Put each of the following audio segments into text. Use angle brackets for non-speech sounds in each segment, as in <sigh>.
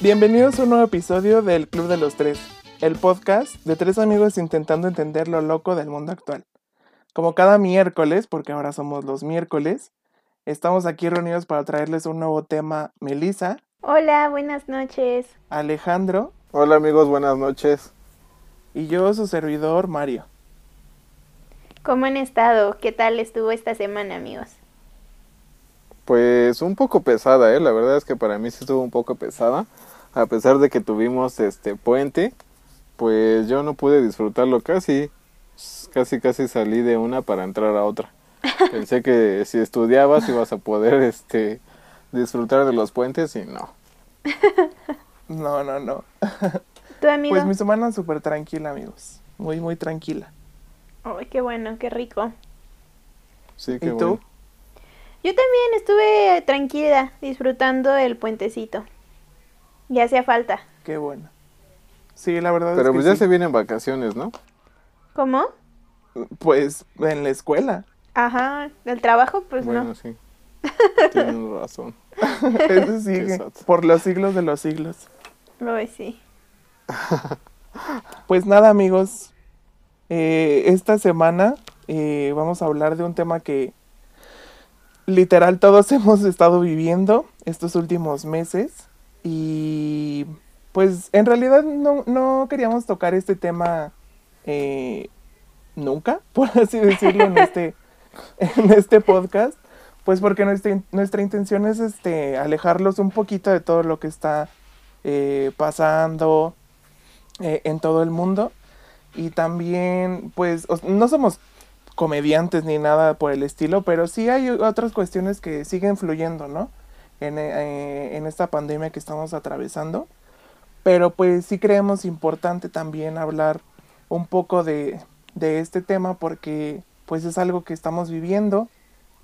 Bienvenidos a un nuevo episodio del Club de los Tres, el podcast de tres amigos intentando entender lo loco del mundo actual. Como cada miércoles, porque ahora somos los miércoles, estamos aquí reunidos para traerles un nuevo tema. Melissa, Hola, buenas noches. Alejandro Hola amigos, buenas noches. y yo, su servidor, Mario. ¿Cómo han estado? ¿Qué tal estuvo esta semana, amigos? Pues un poco pesada, ¿eh? La verdad es que para mí sí estuvo un poco pesada. A pesar de que tuvimos este puente, pues yo no pude disfrutarlo casi. Casi casi salí de una para entrar a otra. <laughs> Pensé que si estudiabas ibas a poder este disfrutar de los puentes y no. <laughs> No, no, no. ¿Tu amigo? Pues mi semana súper tranquila, amigos. Muy, muy tranquila. Ay, qué bueno, qué rico. Sí, ¿Y que tú? bueno. Yo también estuve tranquila, disfrutando el puentecito. Ya hacía falta. Qué bueno. Sí, la verdad Pero es que pues ya sí. se vienen vacaciones, ¿no? ¿Cómo? Pues en la escuela. Ajá, el trabajo, pues bueno, no. sí. Tienes <laughs> razón. <laughs> Eso sigue por los siglos de los siglos. Ay, sí. <laughs> Pues nada, amigos. eh, esta semana eh, vamos a hablar de un tema que literal todos hemos estado viviendo estos últimos meses. Y pues en realidad no, no queríamos tocar este tema eh, nunca, <laughs> por así decirlo, en este, <laughs> en este podcast. Pues porque nuestra, nuestra intención es este, alejarlos un poquito de todo lo que está eh, pasando eh, en todo el mundo. Y también, pues, no somos comediantes ni nada por el estilo, pero sí hay otras cuestiones que siguen fluyendo, ¿no? En, eh, en esta pandemia que estamos atravesando. Pero pues sí creemos importante también hablar un poco de, de este tema porque pues es algo que estamos viviendo,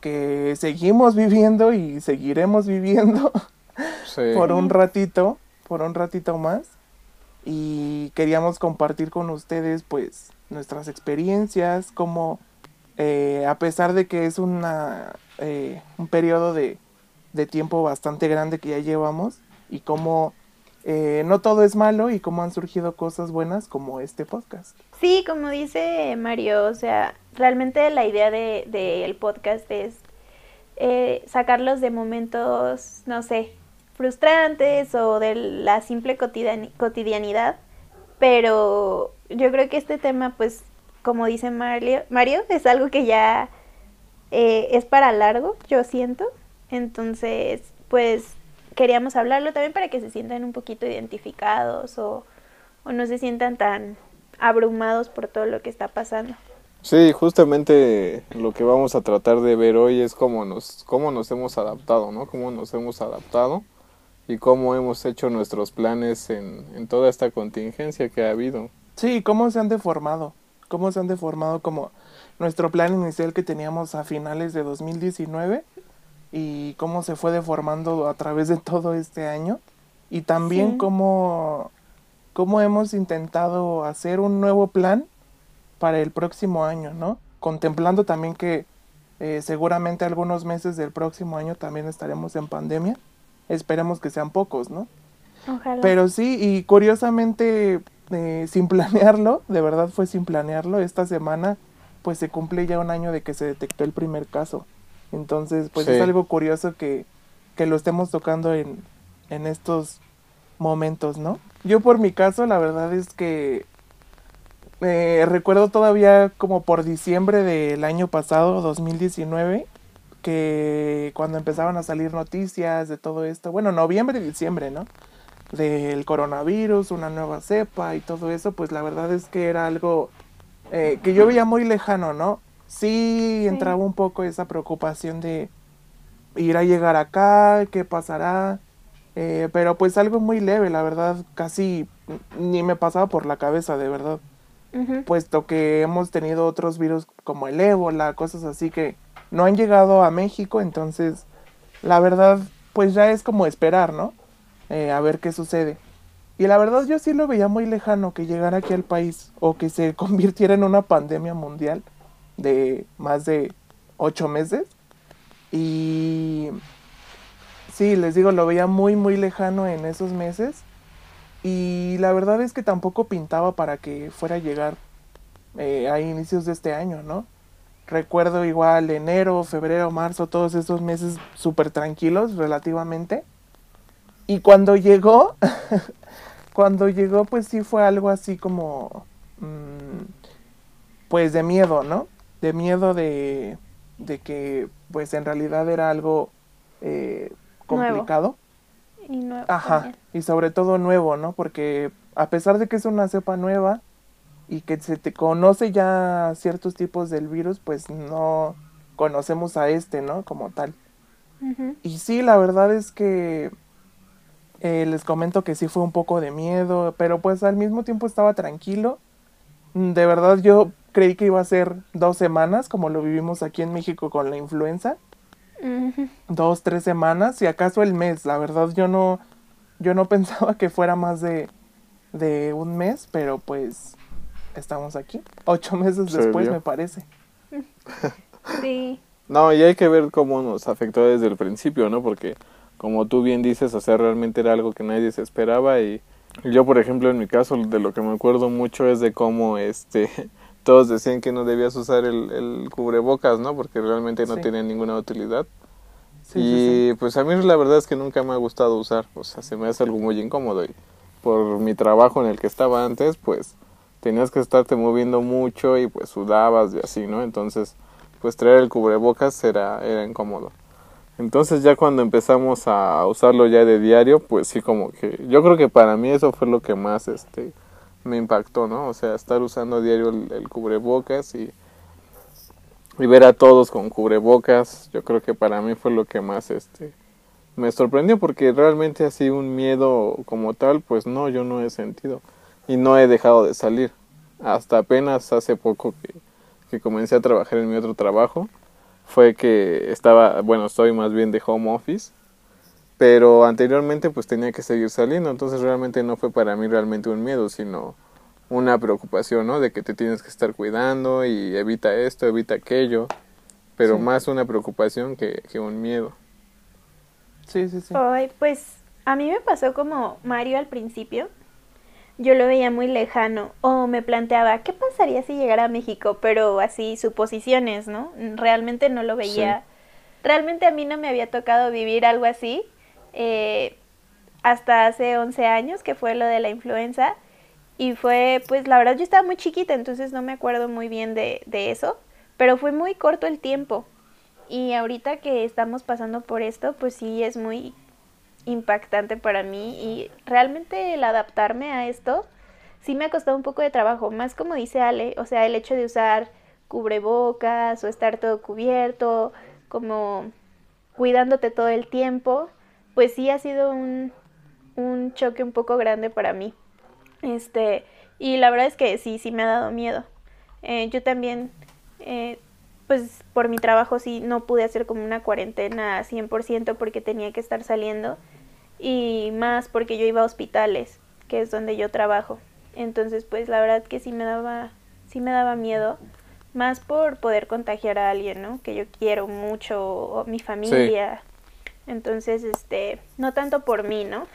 que seguimos <laughs> viviendo y seguiremos viviendo Sí. por un ratito, por un ratito más. Y queríamos compartir con ustedes pues nuestras experiencias, como eh, a pesar de que es una, eh, un periodo de, de tiempo bastante grande que ya llevamos y como eh, no todo es malo y cómo han surgido cosas buenas como este podcast. Sí, como dice Mario, o sea, realmente la idea del de, del podcast es eh, sacarlos de momentos, no sé, frustrantes o de la simple cotidiani- cotidianidad, pero yo creo que este tema, pues, como dice Mario, Mario es algo que ya eh, es para largo, yo siento, entonces, pues, queríamos hablarlo también para que se sientan un poquito identificados o, o no se sientan tan abrumados por todo lo que está pasando. Sí, justamente lo que vamos a tratar de ver hoy es cómo nos, cómo nos hemos adaptado, ¿no? Cómo nos hemos adaptado y cómo hemos hecho nuestros planes en, en toda esta contingencia que ha habido. Sí, cómo se han deformado, cómo se han deformado como nuestro plan inicial que teníamos a finales de 2019 y cómo se fue deformando a través de todo este año y también Sí. cómo, cómo hemos intentado hacer un nuevo plan para el próximo año, ¿no? Contemplando también que eh, seguramente algunos meses del próximo año también estaremos en pandemia. Esperemos que sean pocos, ¿no? Ojalá. Pero sí, y curiosamente, eh, sin planearlo, de verdad fue sin planearlo, esta semana pues se cumple ya un año de que se detectó el primer caso. Entonces, pues es algo curioso que, que lo estemos tocando en, en estos momentos, ¿no? Yo por mi caso, la verdad es que eh, recuerdo todavía como por diciembre del año pasado, 2019, que cuando empezaban a salir noticias de todo esto, bueno, noviembre y diciembre, ¿no? Del coronavirus, una nueva cepa y todo eso, pues la verdad es que era algo eh, que yo veía muy lejano, ¿no? Sí, Sí. entraba un poco esa preocupación de ir a llegar acá, qué pasará, eh, pero pues algo muy leve, la verdad, casi ni me pasaba por la cabeza, de verdad puesto que hemos tenido otros virus como el ébola, cosas así que no han llegado a México, entonces la verdad pues ya es como esperar, ¿no? Eh, a ver qué sucede. Y la verdad yo sí lo veía muy lejano que llegara aquí al país o que se <laughs> convirtiera en una pandemia mundial de más de ocho meses. Y sí, les digo, lo veía muy, muy lejano en esos meses. Y la verdad es que tampoco pintaba para que fuera a llegar eh, a inicios de este año, ¿no? Recuerdo igual enero, febrero, marzo, todos esos meses súper tranquilos relativamente. Y cuando llegó, <laughs> cuando llegó pues sí fue algo así como, mm, pues de miedo, ¿no? De miedo de, de que pues en realidad era algo eh, complicado. Y nuevo. Ajá, también. y sobre todo nuevo, ¿no? Porque a pesar de que es una cepa nueva y que se te conoce ya ciertos tipos del virus, pues no conocemos a este, ¿no? Como tal. Y sí, la verdad es que eh, les comento que sí fue un poco de miedo, pero pues al mismo tiempo estaba tranquilo. Mm, De verdad yo creí que iba a ser dos semanas, como lo vivimos aquí en México con la influenza. Ujú. Dos, tres semanas, si acaso el mes. La verdad yo no, yo no <laughs> pensaba que fuera más de, de un mes, pero pues estamos aquí. Ocho meses Se después me parece. <laughs> Sí. No, y hay que ver cómo nos afectó desde el principio, ¿no? Porque como tú bien dices, o sea, realmente era algo que nadie se esperaba y yo, por ejemplo, en mi caso, de lo que me acuerdo mucho es de cómo, este, todos decían que no debías usar el, el cubrebocas, ¿no? Porque realmente no Sí. tenía ninguna utilidad. Sí, y sí, pues a mí la verdad es que nunca me ha gustado usar, o sea, se me hace algo muy incómodo y por mi trabajo en el que estaba antes, pues tenías que estarte moviendo mucho y pues sudabas y así, ¿no? Entonces, pues traer el cubrebocas era, era incómodo. Entonces ya cuando empezamos a usarlo ya de diario, pues sí como que yo creo que para mí eso fue lo que más este me impactó, ¿no? O sea, estar usando a diario el, cubrebocas y y ver a todos con cubrebocas, yo creo que para mí fue lo que más este me sorprendió porque realmente así un miedo como tal, pues no, yo no he sentido y no he dejado de salir. Hasta apenas hace poco que, que comencé a trabajar en mi otro trabajo, fue que estaba, bueno, estoy más bien de home office, pero anteriormente pues tenía que seguir saliendo, entonces realmente no fue para mí realmente un miedo, sino una preocupación, ¿no? De que te tienes que estar cuidando y evita esto, evita aquello, pero Sí. más una preocupación que, que un miedo. sí, sí, sí. Ay, pues a mí me pasó como Mario al principio. Yo lo veía muy lejano o me planteaba, ¿qué pasaría si llegara a México? Pero así suposiciones, ¿no? Realmente no lo veía. Realmente a mí no me había tocado vivir algo así eh, hasta hace 11 años, que fue lo de la influenza. Y fue, pues la verdad yo estaba muy chiquita, entonces no me acuerdo muy bien de, de eso, pero fue muy corto el tiempo. Y ahorita que estamos pasando por esto, pues sí es muy impactante para mí y realmente el adaptarme a esto sí me ha costado un poco de trabajo, más como dice Ale, o sea, el hecho de usar cubrebocas o estar todo cubierto, como cuidándote todo el tiempo, pues sí ha sido un, un choque un poco grande para mí. Este, y la verdad es que sí, sí me ha dado miedo. Eh, yo también, eh, pues por mi trabajo sí no pude hacer como una cuarentena 100% porque tenía que estar saliendo y más porque yo iba a hospitales, que es donde yo trabajo. Entonces, pues la verdad que sí me daba sí me daba miedo, más por poder contagiar a alguien, ¿no? Que yo quiero mucho o mi familia. Entonces, este, no tanto por mí, ¿no?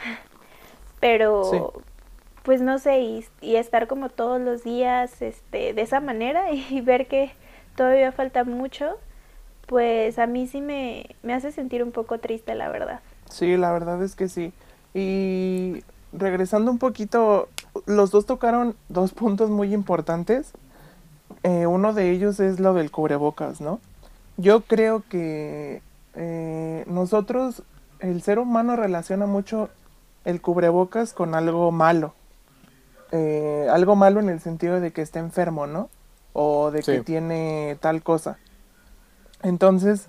Pero Sí. pues no sé, y, y estar como todos los días este, de esa manera <laughs> y ver que todavía falta mucho, pues a mí sí me, me hace sentir un poco triste, la verdad. Sí, la verdad es que sí. Y regresando un poquito, los dos tocaron dos puntos muy importantes. Eh, uno de ellos es lo del cubrebocas, ¿no? Yo creo que eh, nosotros, el ser humano relaciona mucho el cubrebocas con algo malo. Eh, algo malo en el sentido de que está enfermo, ¿no? O de que tiene tal cosa. Entonces,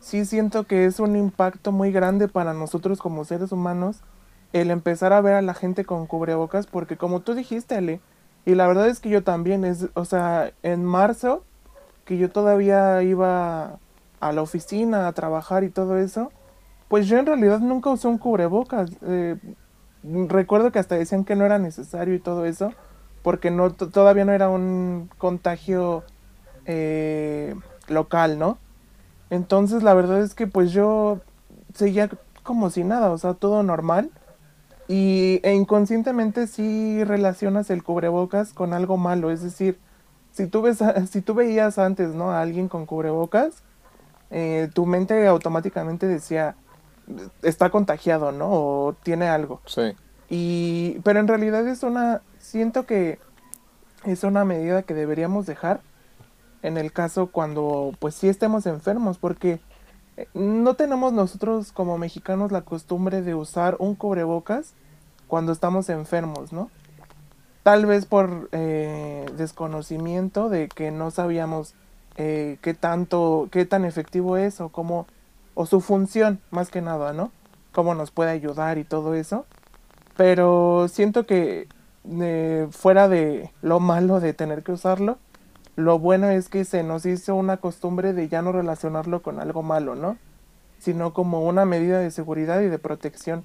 sí siento que es un impacto muy grande para nosotros como seres humanos el empezar a ver a la gente con cubrebocas porque como tú dijiste, Ale, y la verdad es que yo también, es, o sea, en marzo, que yo todavía iba a la oficina a trabajar y todo eso, pues yo en realidad nunca usé un cubrebocas. Eh, recuerdo que hasta decían que no era necesario y todo eso, porque no todavía no era un contagio eh, local, ¿no? Entonces la verdad es que pues yo seguía como si nada, o sea, todo normal. Y e inconscientemente sí relacionas el cubrebocas con algo malo, es decir, si tú, ves, si tú veías antes, ¿no? A alguien con cubrebocas, eh, tu mente automáticamente decía, está contagiado, ¿no? O tiene algo. Sí. Y, pero en realidad es una, siento que es una medida que deberíamos dejar en el caso cuando pues sí estemos enfermos, porque eh, no tenemos nosotros como mexicanos la costumbre de usar un cubrebocas cuando estamos enfermos, ¿no? Tal vez por eh, desconocimiento de que no sabíamos eh, qué tanto, qué tan efectivo es o cómo, o su función más que nada, ¿no? Cómo nos puede ayudar y todo eso. Pero siento que fuera de lo malo de tener que usarlo, lo bueno es que se nos hizo una costumbre de ya no relacionarlo con algo malo, ¿no? Sino como una medida de seguridad y de protección,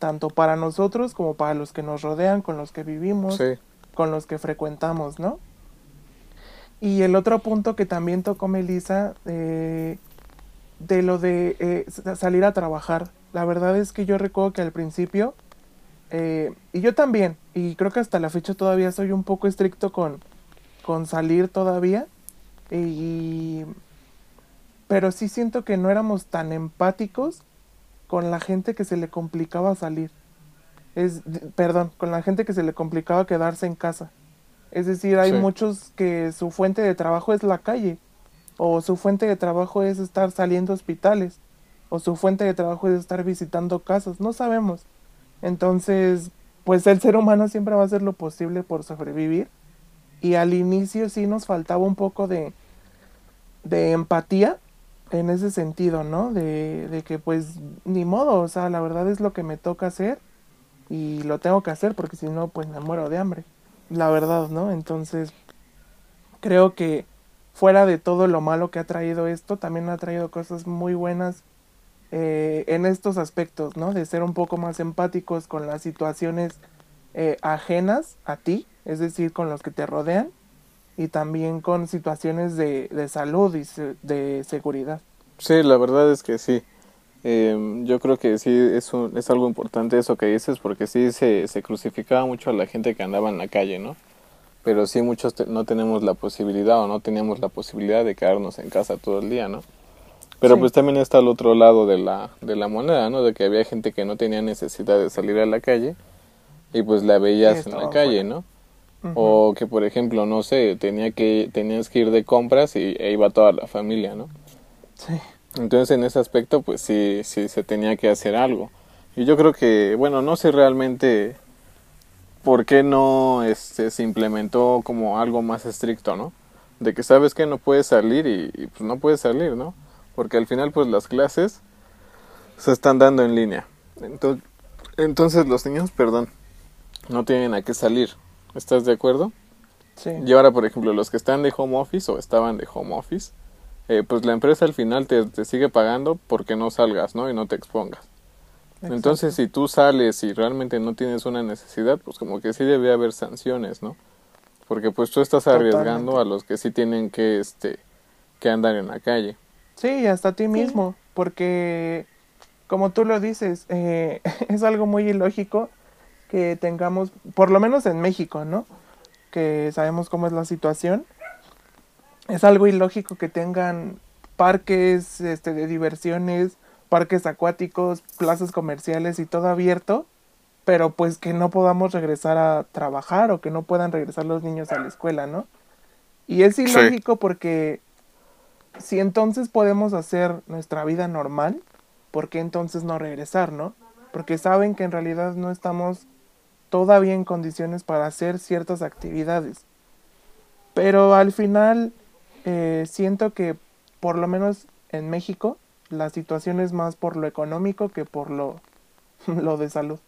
tanto para nosotros como para los que nos rodean, con los que vivimos, con los que frecuentamos, ¿no? Y el otro punto que también tocó Melissa, eh, de lo de eh, salir a trabajar. La verdad es que yo recuerdo que al principio, eh, y yo también, y creo que hasta la fecha todavía soy un poco estricto con, con salir todavía. Y, pero sí siento que no éramos tan empáticos con la gente que se le complicaba salir. Es, perdón, con la gente que se le complicaba quedarse en casa. Es decir, hay muchos que su fuente de trabajo es la calle, o su fuente de trabajo es estar saliendo a hospitales, o su fuente de trabajo es estar visitando casas, no sabemos. Entonces, pues el ser humano siempre va a hacer lo posible por sobrevivir y al inicio sí nos faltaba un poco de, de empatía en ese sentido, ¿no? De, de que pues ni modo, o sea, la verdad es lo que me toca hacer y lo tengo que hacer porque si no pues me muero de hambre, la verdad, ¿no? Entonces creo que fuera de todo lo malo que ha traído esto, también ha traído cosas muy buenas eh, en estos aspectos, ¿no? De ser un poco más empáticos con las situaciones eh, ajenas a ti, es decir, con los que te rodean y también con situaciones de, de salud y de seguridad. Sí, la verdad es que sí. Eh, yo creo que sí es, es algo importante eso que dices porque sí se, se crucificaba mucho a la gente que andaba en la calle, ¿no? Pero sí muchos no tenemos la posibilidad o no teníamos la posibilidad de quedarnos en casa todo el día, ¿no? Pero pues también está el otro lado de la, de la moneda, ¿no? De que había gente que no tenía necesidad de salir a la calle y pues la veías en la calle, ¿no? O que, por ejemplo, no sé, tenía que, tenías que ir de compras y e iba toda la familia, ¿no? Sí. Entonces, en ese aspecto, pues sí, sí se tenía que hacer algo. Y yo creo que, bueno, no sé realmente por qué no este, se implementó como algo más estricto, ¿no? De que sabes que no puedes salir y, y pues no puedes salir, ¿no? Porque al final, pues las clases se están dando en línea. Entonces, entonces los niños, perdón, no tienen a qué salir. ¿Estás de acuerdo? Sí. Y ahora, por ejemplo, los que están de home office o estaban de home office, eh, pues la empresa al final te, te, sigue pagando porque no salgas, ¿no? Y no te expongas. Exacto. Entonces, si tú sales y realmente no tienes una necesidad, pues como que sí debe haber sanciones, ¿no? Porque pues tú estás arriesgando Totalmente. a los que sí tienen que, este, que andar en la calle. Sí, hasta a ti mismo, sí. porque como tú lo dices, eh, <laughs> es algo muy ilógico que tengamos, por lo menos en México, ¿no? Que sabemos cómo es la situación. Es algo ilógico que tengan parques este, de diversiones, parques acuáticos, plazas comerciales y todo abierto, pero pues que no podamos regresar a trabajar o que no puedan regresar los niños a la escuela, ¿no? Y es ilógico sí. porque si entonces podemos hacer nuestra vida normal, ¿por qué entonces no regresar, no? Porque saben que en realidad no estamos todavía en condiciones para hacer ciertas actividades. Pero al final eh, siento que por lo menos en México la situación es más por lo económico que por lo, <laughs> lo de salud.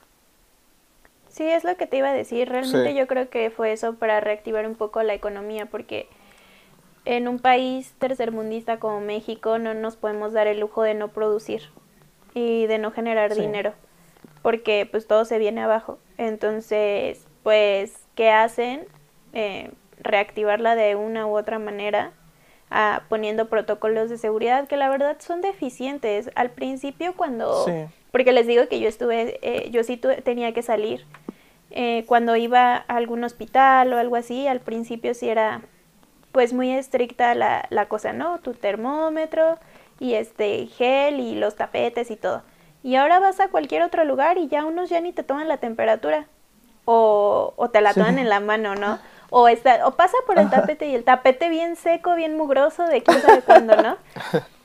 Sí, es lo que te iba a decir. Realmente sí. yo creo que fue eso para reactivar un poco la economía, porque en un país tercermundista como México no nos podemos dar el lujo de no producir y de no generar sí. dinero, porque pues todo se viene abajo. Entonces, pues, ¿qué hacen? Eh, reactivarla de una u otra manera, ah, poniendo protocolos de seguridad que la verdad son deficientes. Al principio, cuando, sí. porque les digo que yo estuve, eh, yo sí tenía que salir. Eh, cuando iba a algún hospital o algo así, al principio sí era pues muy estricta la, la cosa, ¿no? Tu termómetro y este gel y los tapetes y todo. Y ahora vas a cualquier otro lugar y ya unos ya ni te toman la temperatura. O, o te la toman en la mano, ¿no? <laughs> O, está, o pasa por el tapete y el tapete bien seco, bien mugroso de quién sabe cuándo, ¿no? <laughs>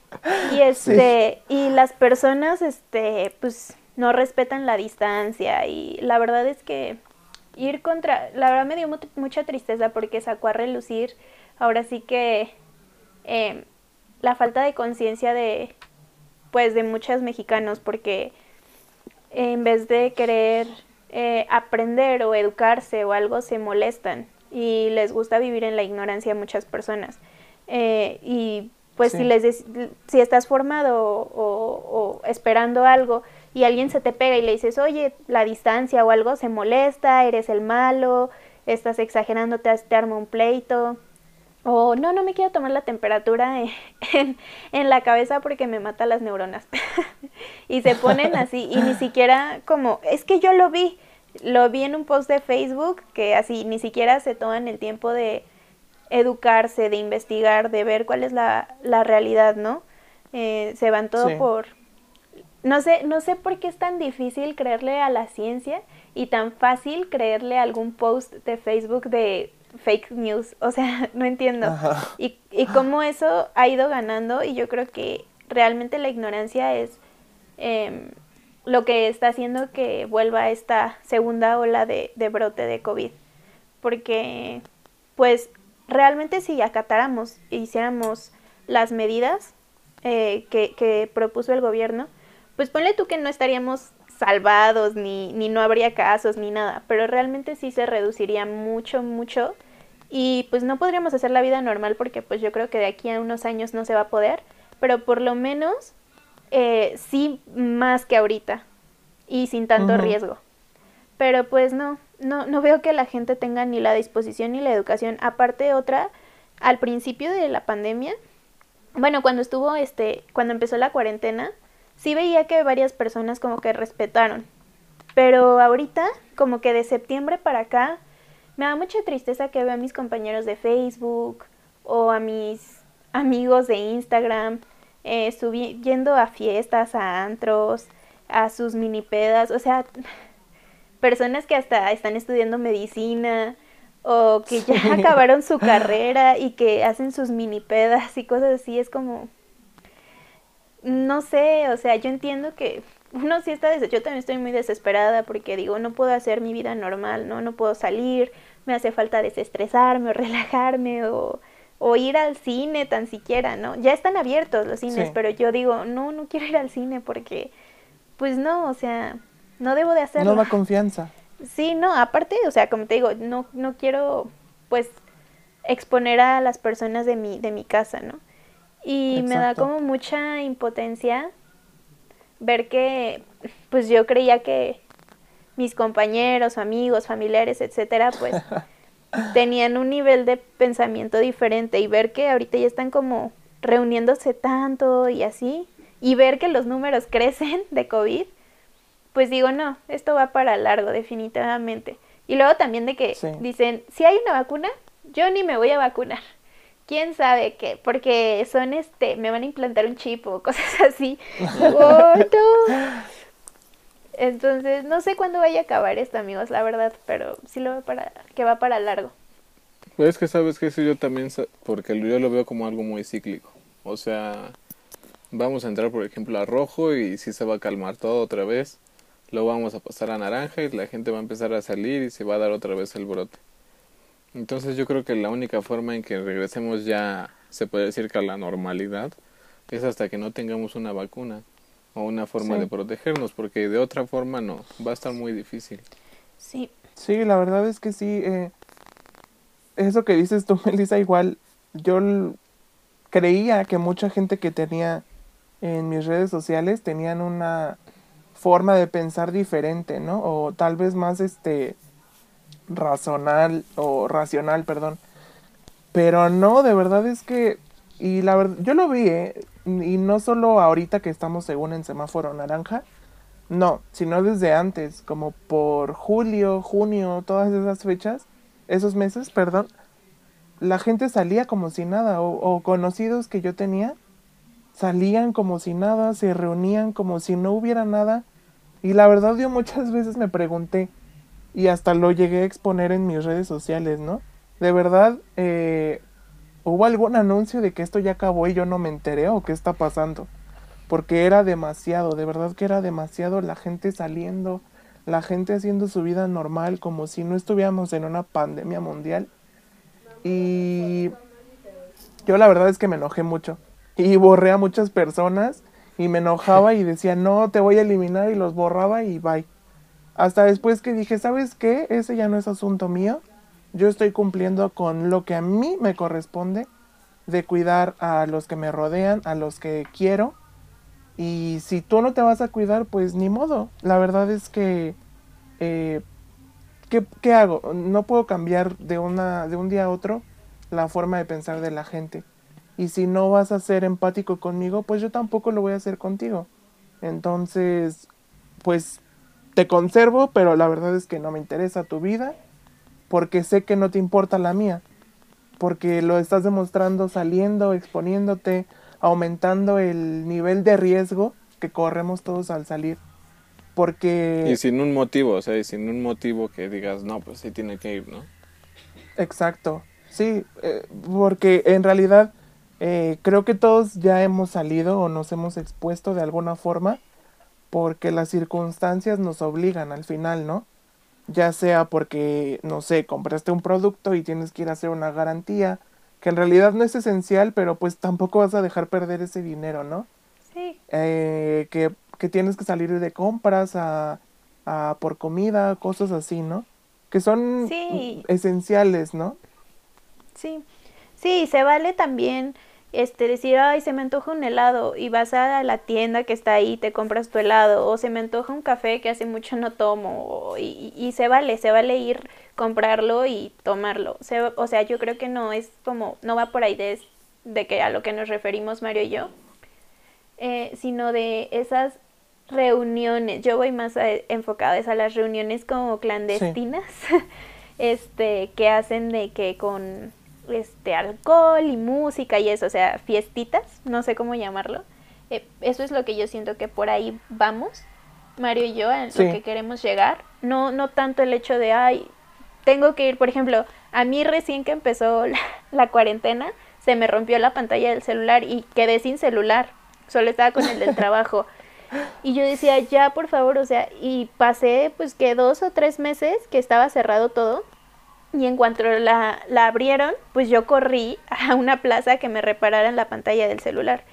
Y este, y las personas, este, pues, no respetan la distancia. Y la verdad es que ir contra, la verdad me dio mucha tristeza porque sacó a relucir ahora sí que em, la falta de conciencia de, pues, de muchos mexicanos, porque en vez de querer eh, aprender o educarse o algo, se molestan y les gusta vivir en la ignorancia a muchas personas. Eh, y pues si les si estás formado o, esperando algo y alguien se te pega y le dices, oye, la distancia o algo, se molesta, eres el malo, estás exagerando, te, te arma un pleito. O no, no me quiero tomar la temperatura en, en, la cabeza porque me mata las neuronas. <laughs> y se ponen así y ni siquiera como, es que yo lo vi, lo vi en un post de Facebook que así ni siquiera se toman el tiempo de educarse, de investigar, de ver cuál es la, la realidad, ¿no? Eh, se van todo por... No sé, no sé por qué es tan difícil creerle a la ciencia y tan fácil creerle a algún post de Facebook de fake news. O sea, <laughs> no entiendo. Y, y cómo eso ha ido ganando y yo creo que realmente la ignorancia es em, lo que está haciendo que vuelva esta segunda ola de, brote de COVID. Porque, pues, realmente si acatáramos e hiciéramos las medidas eh, que, que propuso el gobierno, pues ponle tú que no estaríamos salvados, ni, ni no habría casos, ni nada, pero realmente sí se reduciría mucho, mucho. Y pues no podríamos hacer la vida normal porque pues yo creo que de aquí a unos años no se va a poder, pero por lo menos eh, sí más que ahorita y sin tanto riesgo. Pero pues no, no, no veo que la gente tenga ni la disposición ni la educación. Aparte otra, al principio de la pandemia, bueno, cuando estuvo este, cuando empezó la cuarentena, sí veía que varias personas como que respetaron. Pero ahorita, como que de septiembre para acá, me da mucha tristeza que vea a mis compañeros de Facebook o a mis amigos de Instagram eh, yendo a fiestas, a antros, a sus mini pedas, o sea, <laughs> personas que hasta están estudiando medicina o que ya acabaron su <laughs> carrera y que hacen sus mini pedas y cosas así, es como, no sé, o sea, yo entiendo que uno sí está, yo también estoy muy desesperada porque digo, no puedo hacer mi vida normal, ¿no? No puedo salir, me hace falta desestresarme o <laughs> relajarme o, o ir al cine tan siquiera, ¿no? Ya están abiertos los cines, pero yo digo, no, no quiero ir al cine porque, pues no, o sea, no debo de hacerlo. No da confianza. Sí, no, aparte, o sea, como te digo, no, no quiero, pues, exponer a las personas de mi, de mi casa, ¿no? Y me da como mucha impotencia ver que, pues yo creía que mis compañeros, amigos, familiares, etcétera, pues <laughs> tenían un nivel de pensamiento diferente y ver que ahorita ya están como reuniéndose tanto y así, y ver que los números <laughs> crecen de COVID, pues digo, no, esto va para largo, definitivamente. Y luego también de que dicen, si hay una vacuna, yo ni me voy a vacunar quién sabe qué, porque son este, me van a implantar un chip o cosas <laughs> así. <laughs> Entonces, no sé cuándo vaya a acabar esto, amigos, la verdad, pero sí lo veo para, que va para largo. Pues es que sabes que eso yo también, porque yo lo veo como algo muy cíclico. O sea, vamos a entrar, por ejemplo, a rojo y sí se va a calmar todo otra vez. Luego vamos a pasar a naranja y la gente va a empezar a salir y se va a dar otra vez el brote. Entonces yo creo que la única forma en que regresemos ya, se puede decir que a la normalidad, es hasta que no tengamos una vacuna o una forma de protegernos, porque de otra forma no, va a estar muy difícil. Sí. Sí, la verdad es que sí. Eh, eso que dices tú, <laughs> Melissa, igual yo creía que mucha gente que tenía en mis redes sociales tenían una forma de pensar diferente, ¿no? O tal vez más este razonal o racional, perdón. Pero no, de verdad es que y la verdad yo lo vi, ¿eh? Y no solo ahorita que estamos según en semáforo naranja, No, sino desde antes, como por julio, junio, todas esas fechas, esos meses, perdón, la gente salía como si nada, o, conocidos que yo tenía, salían como si nada, se reunían como si no hubiera nada. Y la verdad yo muchas veces me pregunté, y hasta lo llegué a exponer en mis redes sociales, ¿no? De verdad, eh, ¿hubo algún anuncio de que esto ya acabó y yo no me enteré o qué está pasando? Porque era demasiado, de verdad que era demasiado la gente saliendo, la gente haciendo su vida normal como si no estuviéramos en una pandemia mundial. Y yo la verdad es que me enojé mucho y borré a muchas personas y me enojaba y decía, no, te voy a eliminar y los borraba y bye. Hasta después que dije, ¿sabes qué? Ese ya no es asunto mío. Yo estoy cumpliendo con lo que a mí me corresponde de cuidar a los que me rodean, a los que quiero. Y si tú no te vas a cuidar, pues ni modo. La verdad es que, eh, ¿qué, ¿qué, hago? No puedo cambiar de, una, de un día a otro la forma de pensar de la gente. Y si no vas a ser empático conmigo, pues yo tampoco lo voy a hacer contigo. Entonces, pues te conservo, pero la verdad es que no me interesa tu vida, porque sé que no te importa la mía, porque lo estás demostrando saliendo, exponiéndote, aumentando el nivel de riesgo que corremos todos al salir. Porque... Y sin un motivo, o sea, y sin un motivo que digas, no, pues sí tiene que ir, ¿no? Exacto, sí, eh, porque en realidad eh, creo que todos ya hemos salido o nos hemos expuesto de alguna forma porque las circunstancias nos obligan al final, ¿no? Ya sea porque, no sé, compraste un producto y tienes que ir a hacer una garantía, que en realidad no es esencial, pero pues tampoco vas a dejar perder ese dinero, ¿no? Sí. Eh, que, que, tienes que salir de compras a, a, por comida, cosas así, ¿no? Que son sí. esenciales, ¿no? Sí. Sí, se vale también este, decir, ay, se me antoja un helado y vas a la tienda que está ahí, te compras tu helado, o se me antoja un café que hace mucho no tomo, y, y se vale, se vale ir, comprarlo y tomarlo. Se, o sea, yo creo que no es como, no va por ahí de, de que a lo que nos referimos Mario y yo, eh, sino de esas reuniones, yo voy más a, enfocada a las reuniones como clandestinas, sí. <laughs> este, que hacen de que con este alcohol y música y eso, o sea, fiestitas, no sé cómo llamarlo. Eh, eso es lo que yo siento que por ahí vamos, Mario y yo, en sí. lo que queremos llegar. No, no tanto el hecho de, ay, tengo que ir, por ejemplo, a mí recién que empezó <laughs> la, la cuarentena, se me rompió la pantalla del celular y quedé sin celular, solo estaba con el del <laughs> trabajo. Y yo decía, ya, por favor, o sea, y pasé pues que dos o tres meses que estaba cerrado todo y en cuanto la, la, abrieron, pues yo corrí <laughs> a una plaza que me repararan la pantalla del celular.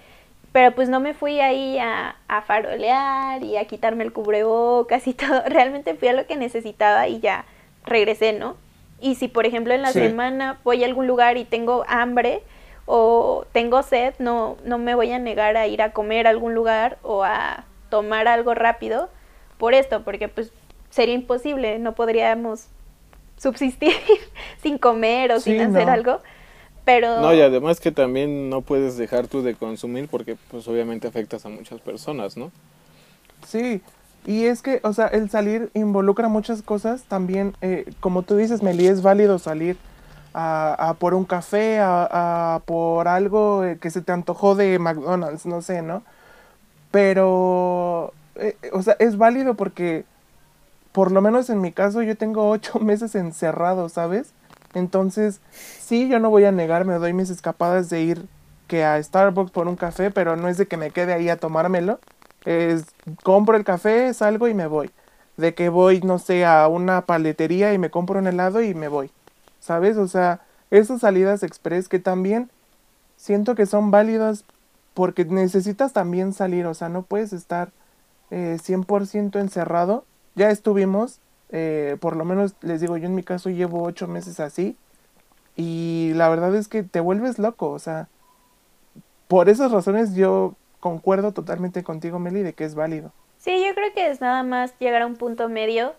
Pero pues no me fui ahí a, a, farolear y a quitarme el cubrebocas y <laughs> todo. Realmente fui a lo que necesitaba y ya regresé, ¿no? Y si por ejemplo en la sí. semana voy a algún lugar y tengo hambre o tengo sed, no, no me voy a negar a ir a comer a algún lugar o a tomar algo rápido por esto, porque pues sería imposible, no podríamos subsistir <laughs> sin comer o sí, sin hacer no. algo. Pero... No, y además que también no puedes dejar tú de consumir porque pues obviamente afectas a muchas personas, ¿no? Sí, y es que, o sea, el salir involucra muchas cosas. También, eh, como tú dices, Meli, es válido salir a, a por un café, a, a, por algo que se te antojó de McDonald's, no sé, ¿no? Pero, eh, o sea, es válido porque por lo menos en mi caso, yo tengo <laughs> ocho meses encerrado, ¿sabes? Entonces, sí, yo no voy a negar, me doy mis escapadas de ir que a Starbucks por un café, pero no es de que me quede ahí a tomármelo. Es, compro el café, salgo y me voy. De que voy, no sé, a una paletería y me compro un helado y me voy. ¿Sabes? O sea, esas salidas express que también siento que son válidas porque necesitas también salir, o sea, no puedes estar eh, 100% encerrado ya estuvimos, eh, por lo menos les digo, yo en mi caso llevo ocho meses así y la verdad es que te vuelves loco, o sea, por esas razones yo concuerdo totalmente contigo, Meli, de que es válido. Sí, yo creo que es nada más llegar a un punto medio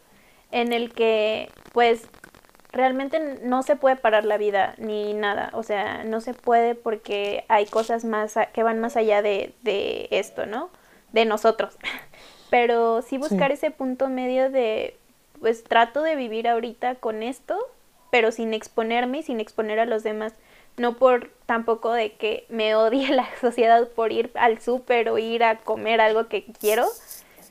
en el que, pues, realmente no se puede parar la vida ni nada, o sea, no se puede porque hay cosas más que van más allá de, de esto, ¿no? De nosotros. <laughs> pero sí buscar ese punto medio de, pues trato de vivir ahorita con esto, pero sin exponerme y sin exponer a los demás. No por tampoco de que me odie <laughs> la sociedad por ir al súper o ir a comer algo que quiero,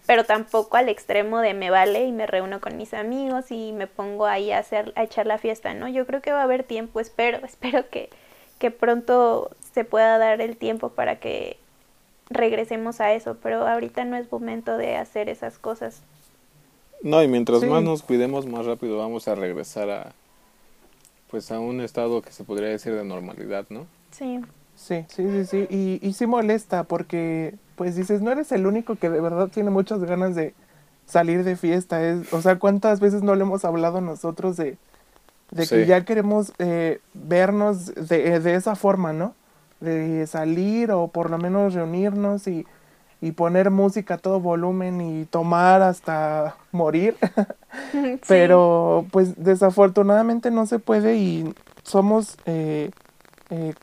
pero tampoco al extremo de me vale y me reúno con mis amigos y me pongo ahí a hacer a echar la fiesta, ¿no? Yo creo que va a haber tiempo, espero, <laughs> espero que que pronto se pueda dar el tiempo para que regresemos a eso, pero ahorita no es momento de hacer esas cosas. No, y mientras más nos cuidemos, más rápido vamos a regresar a pues a un estado que se podría decir de normalidad, ¿no? Sí. Sí, sí, sí, sí. Y, y sí molesta porque, pues dices, no eres el único que de verdad tiene muchas ganas de salir de fiesta. Es, o sea, ¿cuántas veces no le hemos hablado nosotros de, de que ya queremos eh, vernos de, de, esa forma, ¿no? De salir o por lo menos reunirnos y, y poner música a todo volumen y tomar hasta <laughs> morir. <laughs> Pero pues desafortunadamente no se puede y somos eh, eh,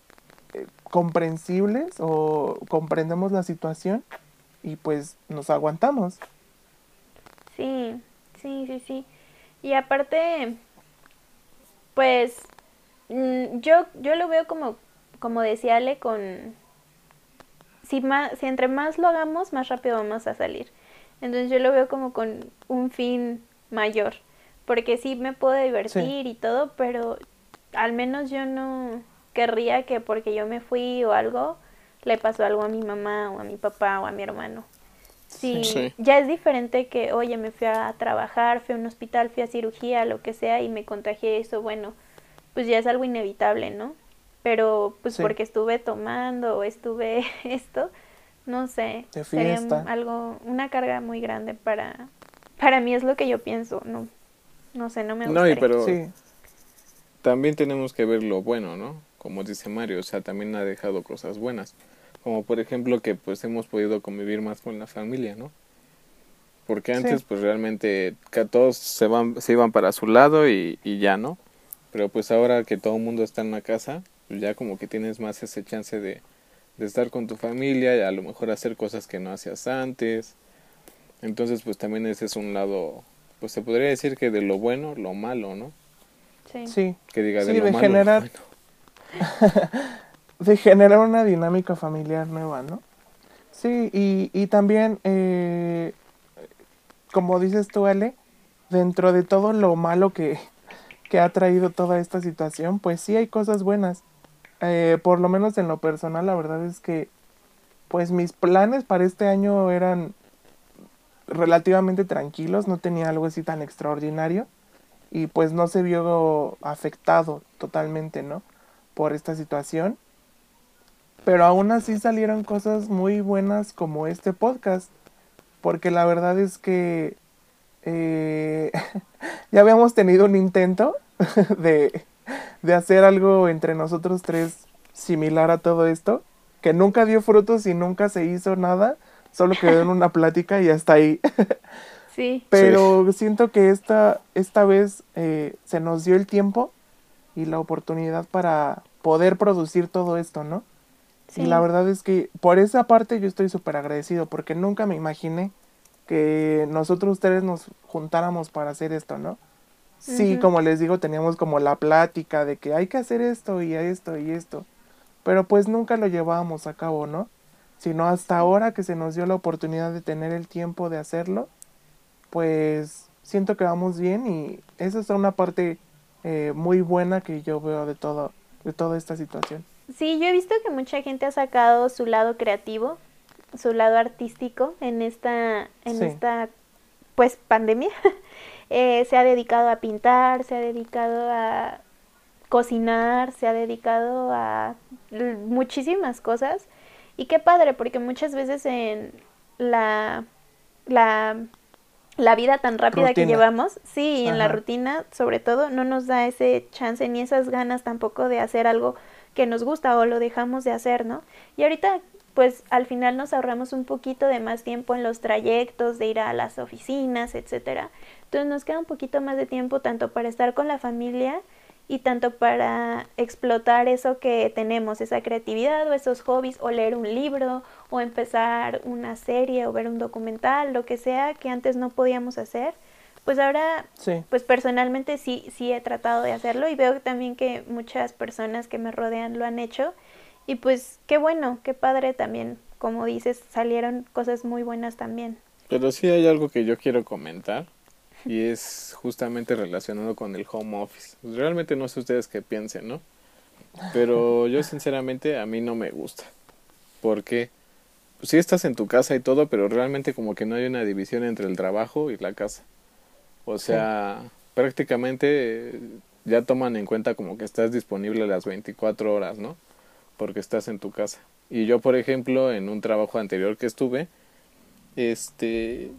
comprensibles o comprendemos la situación y pues nos aguantamos. Sí, sí, sí, sí. Y aparte, pues mm, yo, yo lo veo como, como decía Ale, con... Si, más, si entre más lo hagamos, más rápido vamos a salir. Entonces yo lo veo como con un fin mayor. Porque sí me puedo divertir y todo, pero al menos yo no querría que porque yo me fui o algo, le pasó algo a mi mamá o a mi papá o a mi hermano. Sí, sí, ya es diferente que, oye, me fui a trabajar, fui a un hospital, fui a cirugía, lo que sea, y me contagié eso, bueno, pues ya es algo inevitable, ¿no? Pero pues porque estuve tomando o estuve <laughs> esto, no sé, sería algo, una carga muy grande para, para mí es lo que yo pienso, no, no sé, no me gusta. No, pero también tenemos que ver lo bueno, ¿no? Como dice Mario, o sea, también ha dejado cosas buenas como por ejemplo que pues hemos podido convivir más con la familia, ¿no? Porque antes pues realmente que todos se van se iban para su lado y, y ya, ¿no? Pero pues ahora que todo el mundo está en la casa, pues ya como que tienes más ese chance de, de estar con tu familia y a lo mejor hacer cosas que no hacías antes. Entonces pues también ese es un lado, pues se podría decir que de lo bueno, lo malo, ¿no? Sí. sí. Que diga de lo malo. Generar... <laughs> de generar una dinámica familiar nueva, ¿no? Sí, y, y también, eh, como dices tú, Ale, dentro de todo lo malo que, que, ha traído toda esta situación, pues sí hay cosas buenas. Eh, por lo menos en lo personal, la verdad es que, pues mis planes para este año eran relativamente tranquilos, no tenía algo así tan extraordinario y pues no se vio afectado totalmente, ¿no? Por esta situación pero aún así salieron cosas muy buenas como este podcast. Porque la verdad es que eh, <laughs> ya habíamos tenido un intento <laughs> de, <laughs> de hacer algo entre nosotros tres similar a todo esto. Que nunca dio frutos y nunca se hizo nada. Solo quedó en una plática y hasta ahí. <laughs> Sí. <laughs> Pero siento que esta, esta vez eh, se nos dio el tiempo y la oportunidad para poder producir todo esto, ¿no? Y la verdad es que por esa parte yo estoy súper agradecido porque nunca me imaginé que nosotros tres nos juntáramos para hacer esto, ¿no? Sí, como les digo, teníamos como la plática de que hay que hacer esto y esto y esto, pero pues nunca lo llevábamos a cabo, ¿no? Sino hasta ahora que se nos dio la oportunidad de tener el tiempo de hacerlo, pues siento que vamos bien y esa es una parte eh, muy buena que yo veo de todo, de toda esta situación. Sí, yo he visto que mucha gente ha sacado su lado creativo, su lado artístico en esta, en esta, pues, pandemia. <laughs> eh, se ha dedicado a pintar, se ha dedicado a cocinar, se ha dedicado a muchísimas cosas. Y qué padre, porque muchas veces en la, la, la vida tan rápida que llevamos, sí, en la rutina sobre todo, no nos da ese chance ni esas ganas tampoco de hacer algo que nos gusta o lo dejamos de hacer, ¿no? Y ahorita pues al final nos ahorramos un poquito de más tiempo en los trayectos, de ir a las oficinas, etcétera. Entonces nos queda un poquito más de tiempo tanto para estar con la familia y tanto para explotar eso que tenemos, esa creatividad o esos hobbies, o leer un libro, o empezar una serie, o ver un documental, lo que sea que antes no podíamos hacer, pues ahora, pues personalmente sí, sí he tratado de hacerlo y veo también que muchas personas que me rodean lo han hecho y pues qué bueno, qué padre también, como dices, salieron cosas muy buenas también. Pero sí hay algo que yo quiero comentar y <laughs> es justamente relacionado con el home office. Realmente no sé ustedes qué piensen, ¿no? Pero yo sinceramente a mí no me gusta. Porque pues, sí estás en tu casa y todo, pero realmente como que no hay una división entre el trabajo y la casa. O sea, prácticamente ya toman en cuenta como que estás disponible las 24 horas, ¿no? Porque estás en tu casa. Y yo, por ejemplo, en un trabajo anterior que estuve, este,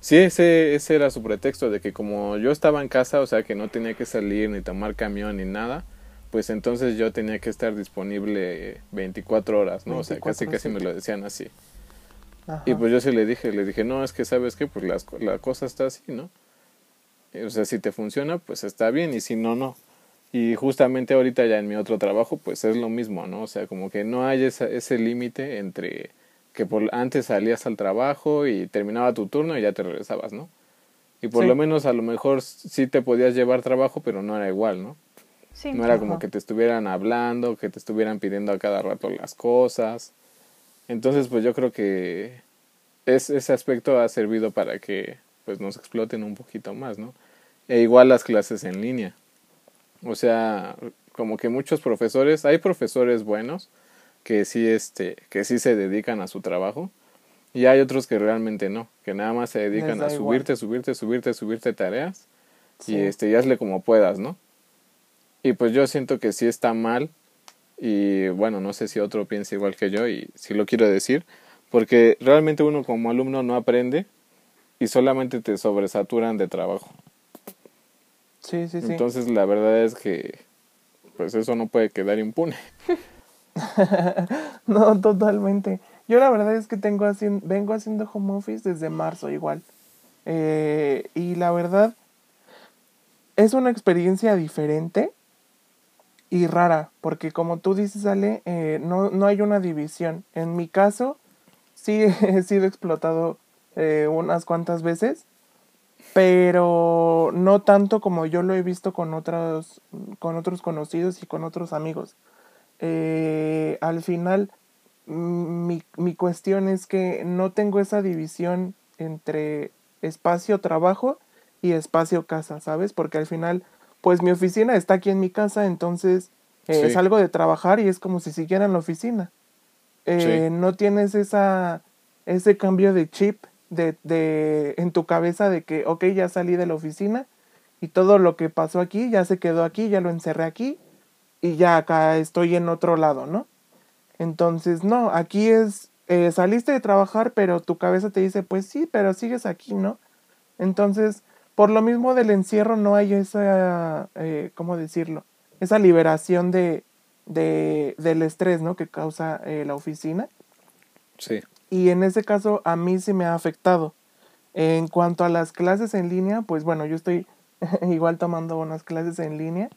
Sí, ese, ese era su pretexto, de que como yo estaba en casa, o sea que no tenía que salir ni tomar camión ni nada, pues entonces yo tenía que estar disponible 24 horas, ¿no? o sea, casi casi me lo decían así. Y pues yo sí le dije, le dije, no, es que sabes que pues las, la cosa está así, ¿no? O sea, si te funciona, pues está bien, y si no, no. Y justamente ahorita ya en mi otro trabajo, pues es lo mismo, ¿no? O sea, como que no hay esa, ese límite entre que por antes salías al trabajo y terminaba tu turno y ya te regresabas, ¿no? Y por lo menos a lo mejor sí te podías llevar trabajo, pero no era igual, ¿no? Sí, no era como que te estuvieran hablando, que te estuvieran pidiendo a cada rato las cosas. Entonces, pues yo creo que es, ese aspecto ha servido para que pues nos exploten un poquito más, ¿no? E igual las clases en línea. O sea, como que muchos profesores, hay profesores buenos, que sí este que sí se dedican a su trabajo y hay otros que realmente no que nada más se dedican a subirte subirte subirte subirte tareas y este y hazle como puedas no y pues yo siento que sí está mal y bueno no sé si otro piensa igual que yo y si lo quiero decir porque realmente uno como alumno no aprende y solamente te sobresaturan de trabajo sí sí sí entonces la verdad es que pues eso no puede quedar impune <laughs> no, totalmente. Yo la verdad es que tengo haciendo, vengo haciendo home office desde marzo igual. Eh, y la verdad es una experiencia diferente y rara, porque como tú dices, Ale, eh, no, no hay una división. En mi caso, sí <laughs> he sido explotado eh, unas cuantas veces, pero no tanto como yo lo he visto con otros, con otros conocidos y con otros amigos. Eh, al final mi, mi cuestión es que no tengo esa división entre espacio trabajo y espacio casa, ¿sabes? Porque al final, pues mi oficina está aquí en mi casa, entonces eh, salgo de trabajar y es como si siguiera en la oficina. Eh, no tienes esa, ese cambio de chip de, de, en tu cabeza de que, ok, ya salí de la oficina y todo lo que pasó aquí ya se quedó aquí, ya lo encerré aquí y ya acá estoy en otro lado, ¿no? Entonces, no, aquí es, eh, saliste de trabajar, pero tu cabeza te dice, pues sí, pero sigues aquí, ¿no? Entonces, por lo mismo del encierro no hay esa, eh, ¿cómo decirlo? Esa liberación de, de, del estrés, ¿no? Que causa eh, la oficina. Sí. Y en ese caso a mí sí me ha afectado. En cuanto a las clases en línea, pues bueno, yo estoy <laughs> igual tomando unas clases en línea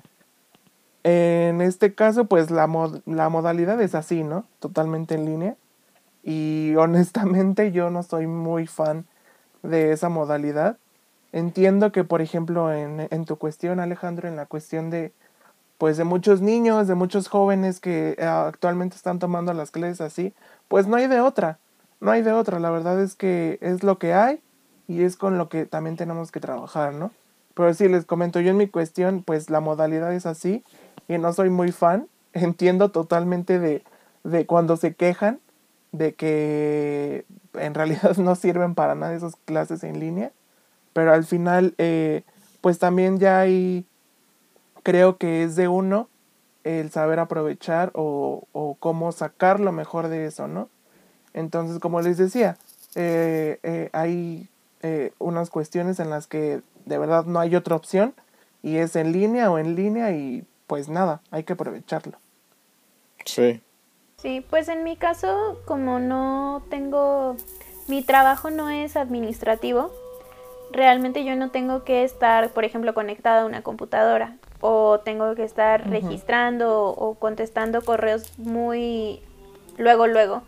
en este caso, pues la, la modalidad es así, ¿no? Totalmente en línea. Y <laughs> honestamente yo no soy muy fan de esa modalidad. Entiendo que, por ejemplo, en, en tu cuestión, Alejandro, en la cuestión de, pues, de muchos niños, de muchos jóvenes que eh, actualmente están tomando las clases así, pues no hay de otra. No hay de otra. La verdad es que es lo que hay y es con lo que también tenemos que trabajar, ¿no? Pero sí, les comento, yo en mi cuestión, pues la modalidad es así y no soy muy fan. <laughs> Entiendo totalmente de, de cuando se quejan de que en realidad <laughs> no sirven para nada esas clases en línea, pero al final eh, pues también ya hay, creo que es de uno el saber aprovechar o, o cómo sacar lo mejor de eso, ¿no? Entonces, como les decía, eh, eh, hay unas cuestiones en las que de verdad no hay otra opción y es en línea o en línea y pues nada, hay que aprovecharlo. Sí. Sí, pues en mi caso, como no tengo, mi trabajo no es administrativo, realmente yo no tengo que estar, por ejemplo, conectada a una computadora o tengo que estar registrando o contestando correos muy luego, luego.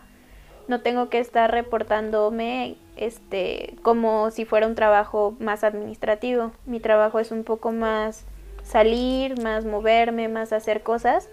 No tengo que estar reportándome este como si fuera un trabajo más administrativo. Mi trabajo es un poco más salir, más moverme, más hacer cosas.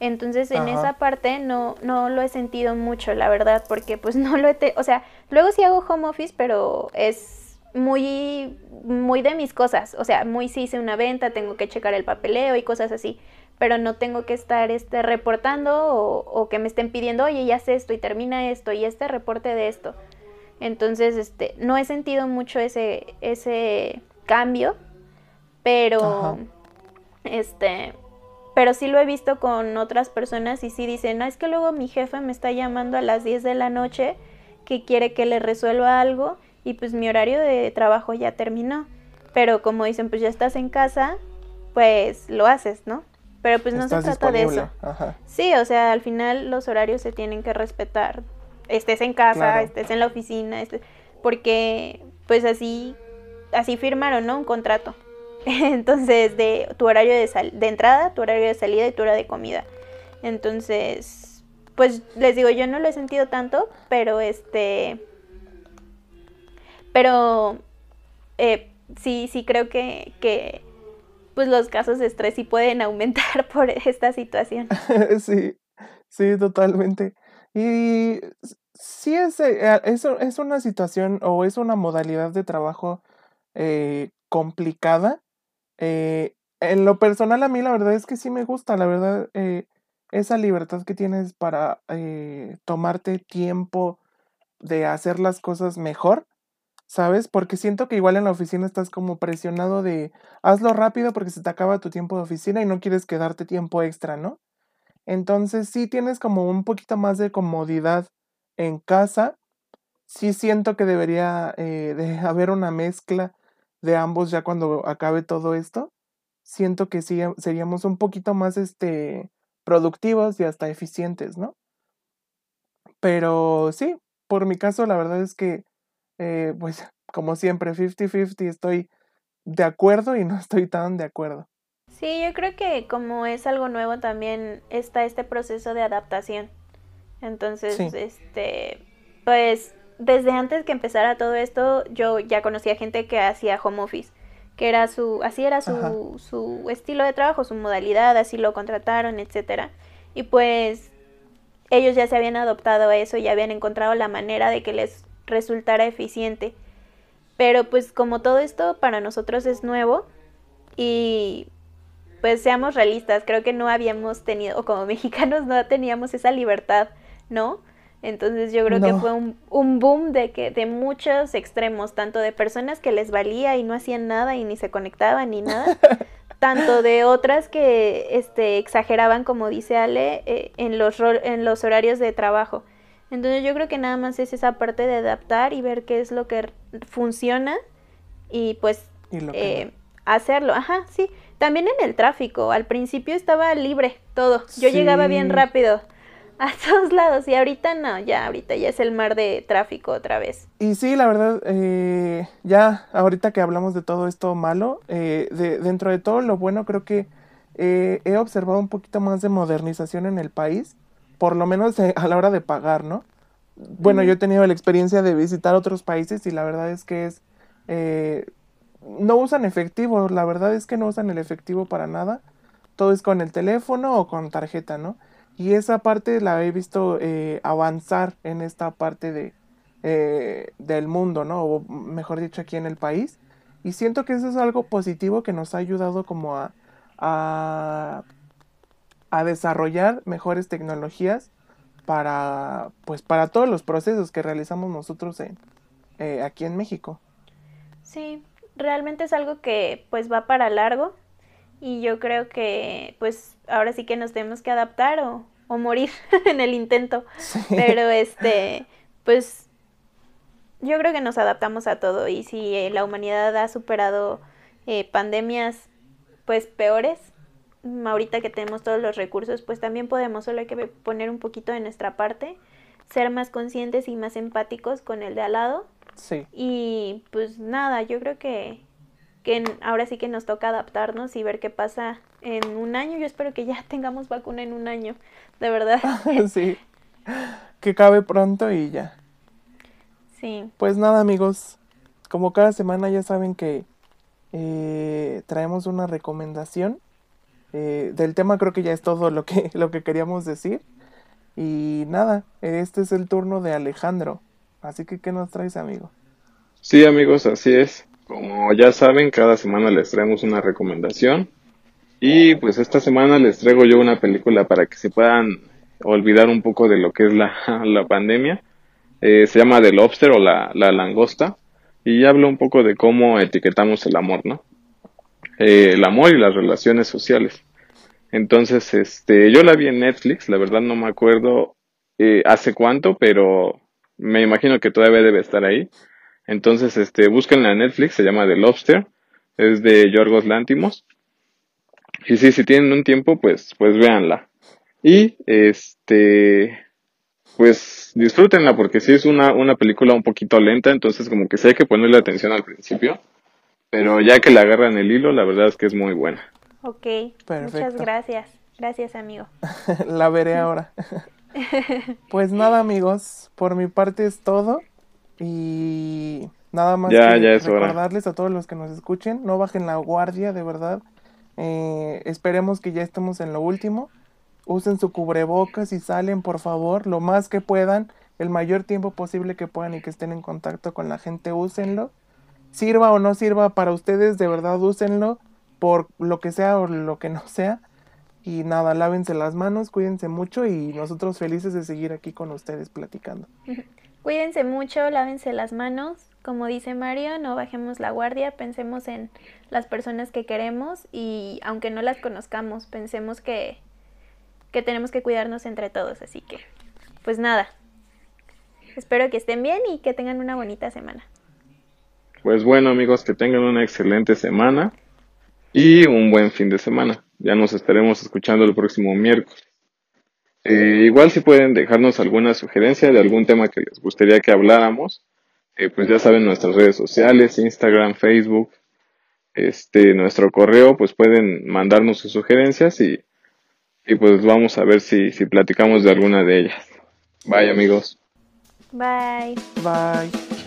Entonces en esa parte no, no lo he sentido mucho, la verdad, porque pues <laughs> no lo he... o sea, luego sí hago home office, pero es muy, muy de mis cosas. O sea, muy si hice una venta, tengo que checar el papeleo y cosas así. Pero no tengo que estar este, reportando o, que me estén pidiendo, oye, ya sé esto y termina esto y este reporte de esto. Entonces, este, no he sentido mucho ese, ese cambio, pero, este, pero sí lo he visto con otras personas y sí dicen, no, es que luego mi jefe me está llamando a las 10 de la noche que quiere que le resuelva algo y pues mi horario de trabajo ya terminó. Pero como dicen, pues ya estás en casa, pues lo haces, ¿no? Pero pues no se trata de eso. Sí, o sea, al final los horarios se tienen que respetar. Estés en casa, estés en la oficina, porque pues así así firmaron, ¿no? Un contrato. <laughs> Entonces, de tu horario de, de entrada, tu horario de salida y tu hora de comida. Entonces, pues les digo, yo no lo he sentido tanto, pero este pero eh, sí, sí creo que, que pues los casos de estrés sí pueden <laughs> aumentar por esta situación. <laughs> sí, sí, totalmente. Y sí es, eh, es, es, una situación o es una modalidad de trabajo eh, complicada. en lo personal a mí la verdad es que sí me gusta, la verdad, esa libertad que tienes para tomarte tiempo de hacer las cosas mejor. ¿Sabes? Porque siento que igual en la oficina estás como presionado de hazlo rápido porque se te acaba tu tiempo de oficina y no quieres quedarte tiempo extra, ¿no? Entonces sí tienes como un poquito más de comodidad en casa. Sí siento que debería eh, <laughs> haber una mezcla de ambos ya cuando acabe todo esto. Siento que sí seríamos un poquito más este productivos y hasta eficientes, ¿no? Pero sí, por mi caso la verdad es que eh, pues como siempre, 50-50 estoy de acuerdo y no estoy tan de acuerdo. Sí, yo creo que como es algo nuevo también está este proceso de adaptación. Entonces, este, pues desde antes que empezara todo esto, yo ya conocía gente que hacía home office, que era su, así era su, su estilo de trabajo, su modalidad, así lo contrataron, etcétera. Y pues ellos ya se habían adoptado a eso, ya habían encontrado la manera de que les resultara eficiente. Pero pues como todo esto para nosotros es nuevo y pues seamos realistas, creo que no habíamos tenido, o como <laughs> mexicanos no teníamos esa libertad, ¿no? Entonces yo creo que fue un, un, boom de que de muchos extremos, tanto de personas que les valía y no hacían nada y ni se conectaban ni nada, <laughs> tanto de otras que este exageraban como dice Ale eh, en los en los horarios de trabajo. Entonces yo creo que nada más es esa parte de adaptar y ver qué es lo que funciona y pues eh, hacerlo. Ajá, sí. También en el tráfico. Al principio estaba libre todo. Yo llegaba bien rápido <laughs> a todos lados y ahorita no, ya ahorita ya es el mar de tráfico otra vez. Y sí, la verdad, eh, ya ahorita que hablamos de todo esto malo, eh, de, dentro de todo lo bueno creo que he observado un poquito más de modernización en el país por lo menos eh, <laughs> a la hora de pagar, ¿no? Bueno, yo he tenido la experiencia de visitar otros países y la verdad es que es... Eh, no usan efectivo, la verdad es que no usan el efectivo para nada. Todo es con el teléfono o con tarjeta, ¿no? Y esa parte la he visto eh, avanzar en esta parte de, del mundo, ¿no? O mejor dicho, aquí en el país. Y siento que eso es algo positivo que nos ha ayudado como a, a a desarrollar mejores tecnologías para pues para todos los procesos que realizamos nosotros en, eh, aquí en México. Sí, realmente es algo que pues va para largo y yo creo que pues ahora sí que nos tenemos que adaptar o, o morir <laughs> en el intento. Pero este, pues yo creo que nos adaptamos a todo y si eh, la humanidad ha superado eh, pandemias pues peores, ahorita que tenemos todos los recursos, pues también podemos, solo hay que poner un poquito de nuestra parte, ser más conscientes y más empáticos con el de al lado Sí. Y pues nada, yo creo que, que ahora sí que nos toca adaptarnos y ver qué pasa en un año. Yo espero que ya <laughs> tengamos vacuna en un año, de verdad. <laughs> sí. Que cabe pronto y ya. Sí. Pues nada, amigos. Como cada semana ya saben que eh, traemos una recomendación. Eh, del tema creo que ya es todo lo que, <laughs> lo que queríamos decir. Y nada, este es el turno de Alejandro. Así que, ¿qué nos traes, amigo? Sí, amigos, así es. Como ya saben, cada semana les traemos una recomendación. Y pues esta semana les traigo yo una película para que se puedan olvidar un poco de lo que es la, <laughs> la pandemia. Eh, se llama The Lobster o la, la langosta. Y habla un poco de cómo etiquetamos el amor, ¿no? Eh, el amor y las relaciones sociales. Entonces, este, yo la vi en Netflix, la verdad no me acuerdo eh, hace cuánto, pero me imagino que todavía debe estar ahí. Entonces, este, búsquenla en Netflix, se llama The Lobster, es de Yorgos Lántimos. Y sí, si tienen un tiempo, pues, pues véanla. Y, este, pues disfrútenla porque sí es una, una película un poquito lenta, entonces como que sí hay que ponerle atención al principio. Pero ya que la agarran el hilo, la verdad es que es muy buena. Ok, muchas gracias. Gracias, amigo. <laughs> la veré <laughs> ahora. pues nada, amigos, por mi parte es todo. Y nada más ya, que ya es recordarles a todos los que nos escuchen, no bajen la guardia, de verdad. Eh, esperemos que ya estemos en lo último. Usen su cubrebocas y salen, por favor, lo más que puedan, el mayor tiempo posible que puedan y que estén en contacto con la gente, úsenlo. Sirva o no sirva para ustedes, de verdad úsenlo por lo que sea o lo que no sea. Y nada, lávense las manos, cuídense mucho y nosotros felices de seguir aquí con ustedes platicando. <laughs> Cuídense mucho, lávense las manos. Como dice Mario, no bajemos la guardia, pensemos en las personas que queremos y aunque no las conozcamos, pensemos que, que tenemos que cuidarnos entre todos. Así que, pues nada, espero que estén bien y que tengan una bonita semana. Pues bueno amigos, que tengan una excelente semana y un buen fin de semana. Ya nos estaremos escuchando el próximo miércoles. Eh, igual si pueden dejarnos alguna sugerencia de algún tema que les gustaría que habláramos, eh, pues ya saben nuestras redes sociales, Instagram, Facebook, este, nuestro correo, pues pueden mandarnos sus sugerencias y, y pues vamos a ver si, si platicamos de alguna de ellas. Bye amigos. Bye. Bye.